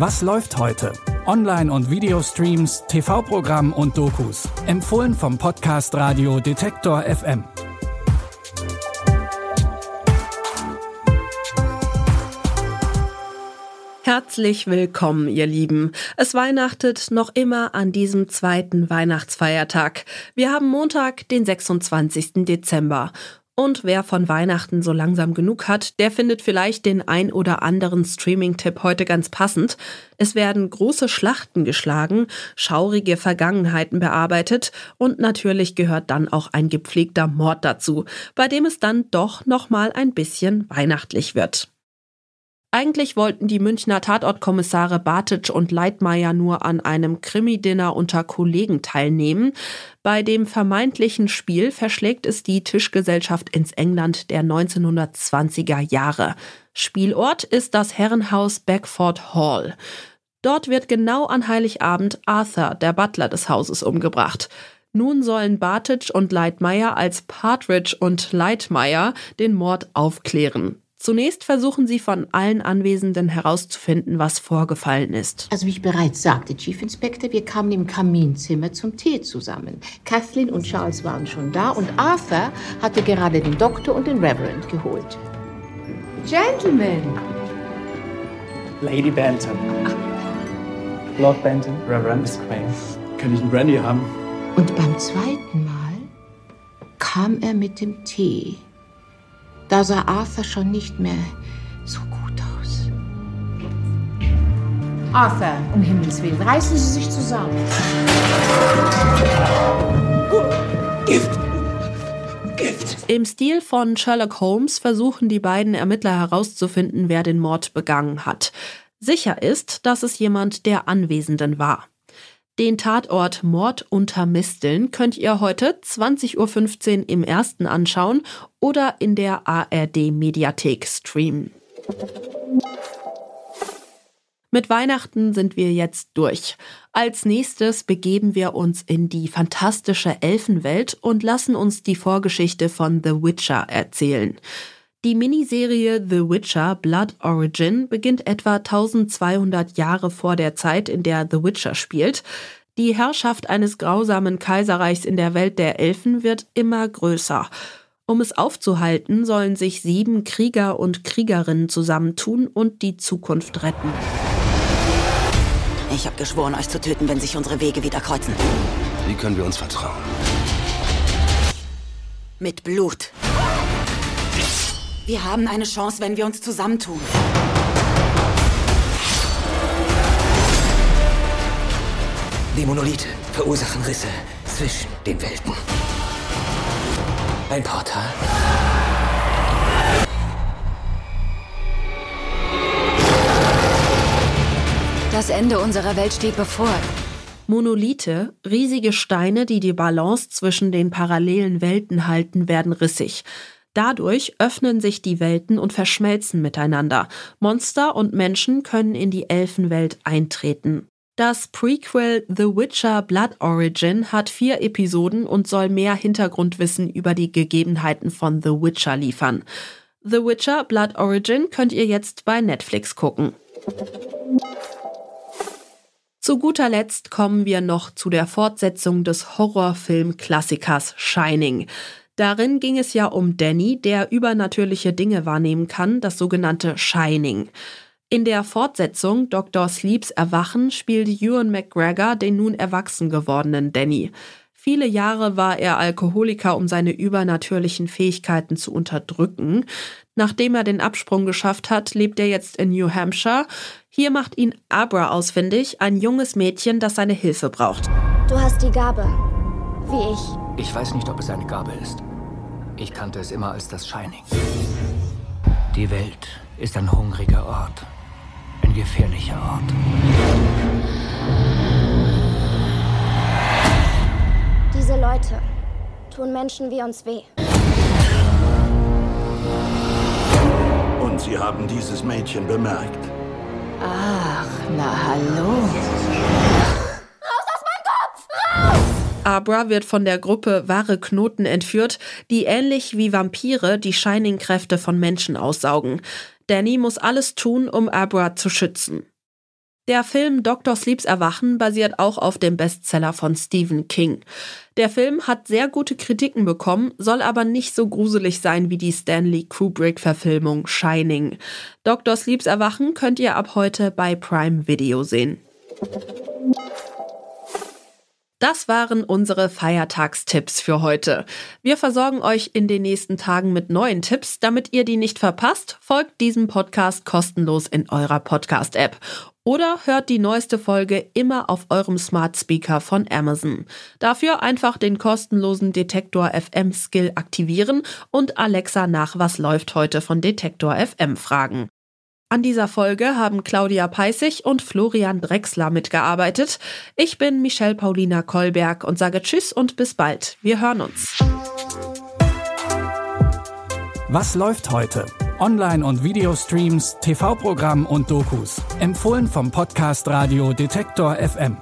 Was läuft heute? Online- und Videostreams, TV-Programm und Dokus. Empfohlen vom Podcast Radio Detektor FM. Herzlich willkommen, ihr Lieben. Es weihnachtet noch immer an diesem zweiten Weihnachtsfeiertag. Wir haben Montag, den 26. Dezember. Und wer von Weihnachten so langsam genug hat, der findet vielleicht den ein oder anderen Streaming-Tipp heute ganz passend. Es werden große Schlachten geschlagen, schaurige Vergangenheiten bearbeitet und natürlich gehört dann auch ein gepflegter Mord dazu, bei dem es dann doch nochmal ein bisschen weihnachtlich wird. Eigentlich wollten die Münchner Tatortkommissare Bartic und Leitmeier nur an einem Krimi-Dinner unter Kollegen teilnehmen. Bei dem vermeintlichen Spiel verschlägt es die Tischgesellschaft ins England der 1920er Jahre. Spielort ist das Herrenhaus Beckford Hall. Dort wird genau an Heiligabend Arthur, der Butler des Hauses, umgebracht. Nun sollen Bartic und Leitmeier als Partridge und Leitmeier den Mord aufklären. Zunächst versuchen sie von allen Anwesenden herauszufinden, was vorgefallen ist. Also wie ich bereits sagte, Chief Inspector, wir kamen im Kaminzimmer zum Tee zusammen. Kathleen und Charles waren schon da und Arthur hatte gerade den Doktor und den Reverend geholt. Gentlemen! Lady Benton. Lord Benton, Reverend Miss Quain. Kann ich einen Brandy haben? Und beim zweiten Mal kam er mit dem Tee. Da sah Arthur schon nicht mehr so gut aus. Arthur, um Himmels Willen, reißen Sie sich zusammen. Gift! Gift! Im Stil von Sherlock Holmes versuchen die beiden Ermittler herauszufinden, wer den Mord begangen hat. Sicher ist, dass es jemand der Anwesenden war. Den Tatort Mord unter Misteln könnt ihr heute 20.15 Uhr im ersten anschauen oder in der ARD Mediathek streamen. Mit Weihnachten sind wir jetzt durch. Als nächstes begeben wir uns in die fantastische Elfenwelt und lassen uns die Vorgeschichte von The Witcher erzählen. Die Miniserie The Witcher Blood Origin beginnt etwa 1200 Jahre vor der Zeit, in der The Witcher spielt. Die Herrschaft eines grausamen Kaiserreichs in der Welt der Elfen wird immer größer. Um es aufzuhalten, sollen sich sieben Krieger und Kriegerinnen zusammentun und die Zukunft retten. Ich habe geschworen, euch zu töten, wenn sich unsere Wege wieder kreuzen. Wie können wir uns vertrauen? Mit Blut. Wir haben eine Chance, wenn wir uns zusammentun. Die Monolithe verursachen Risse zwischen den Welten. Ein Portal. Das Ende unserer Welt steht bevor. Monolithe, riesige Steine, die die Balance zwischen den parallelen Welten halten, werden rissig. Dadurch öffnen sich die Welten und verschmelzen miteinander. Monster und Menschen können in die Elfenwelt eintreten. Das Prequel The Witcher Blood Origin hat vier Episoden und soll mehr Hintergrundwissen über die Gegebenheiten von The Witcher liefern. The Witcher Blood Origin könnt ihr jetzt bei Netflix gucken. Zu guter Letzt kommen wir noch zu der Fortsetzung des Horrorfilm-Klassikers Shining. Darin ging es ja um Danny, der übernatürliche Dinge wahrnehmen kann, das sogenannte Shining. In der Fortsetzung Dr. Sleeps Erwachen spielt Ewan McGregor den nun erwachsen gewordenen Danny. Viele Jahre war er Alkoholiker, um seine übernatürlichen Fähigkeiten zu unterdrücken. Nachdem er den Absprung geschafft hat, lebt er jetzt in New Hampshire. Hier macht ihn Abra ausfindig, ein junges Mädchen, das seine Hilfe braucht. Du hast die Gabe. Wie ich. Ich weiß nicht, ob es eine Gabe ist. Ich kannte es immer als das Shining. Die Welt ist ein hungriger Ort ein gefährlicher Ort. Diese Leute tun Menschen wie uns weh. Und Sie haben dieses Mädchen bemerkt. Ach, na hallo. Abra wird von der Gruppe Wahre Knoten entführt, die ähnlich wie Vampire die Shining-Kräfte von Menschen aussaugen. Danny muss alles tun, um Abra zu schützen. Der Film Dr. Sleeps Erwachen basiert auch auf dem Bestseller von Stephen King. Der Film hat sehr gute Kritiken bekommen, soll aber nicht so gruselig sein wie die Stanley Kubrick-Verfilmung Shining. Dr. Sleeps Erwachen könnt ihr ab heute bei Prime Video sehen. Das waren unsere Feiertagstipps für heute. Wir versorgen euch in den nächsten Tagen mit neuen Tipps. Damit ihr die nicht verpasst, folgt diesem Podcast kostenlos in eurer Podcast-App. Oder hört die neueste Folge immer auf eurem Smart Speaker von Amazon. Dafür einfach den kostenlosen Detektor FM Skill aktivieren und Alexa nach Was läuft heute von Detektor FM fragen. An dieser Folge haben Claudia Peissig und Florian Drexler mitgearbeitet. Ich bin Michelle Paulina Kolberg und sage Tschüss und bis bald. Wir hören uns. Was läuft heute? Online- und Videostreams, TV-Programm und Dokus. Empfohlen vom Podcast Radio Detektor FM.